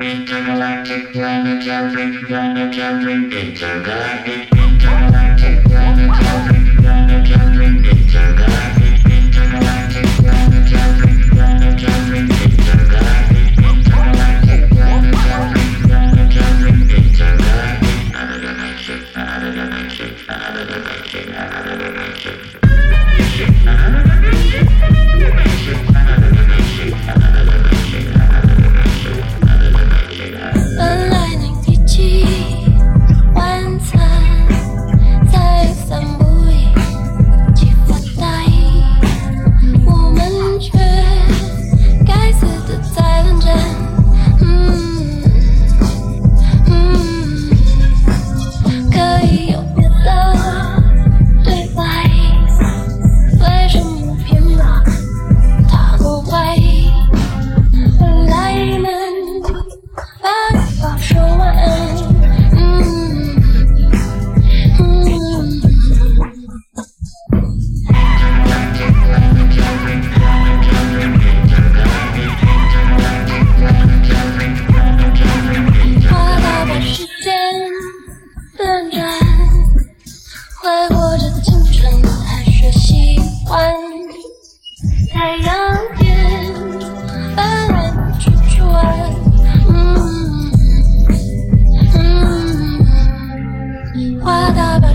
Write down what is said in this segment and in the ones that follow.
Intergalactic planetary planetary intergalactic another dimension another dimension another dimension another dimension da ben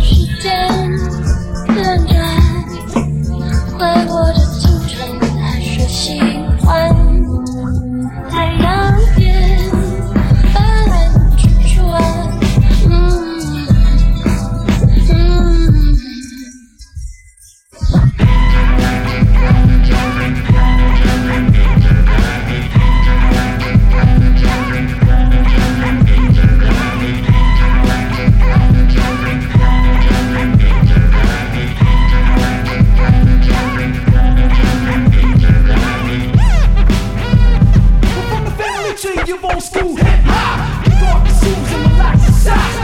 Picture you old school hip hop. Dark suits and relaxed socks.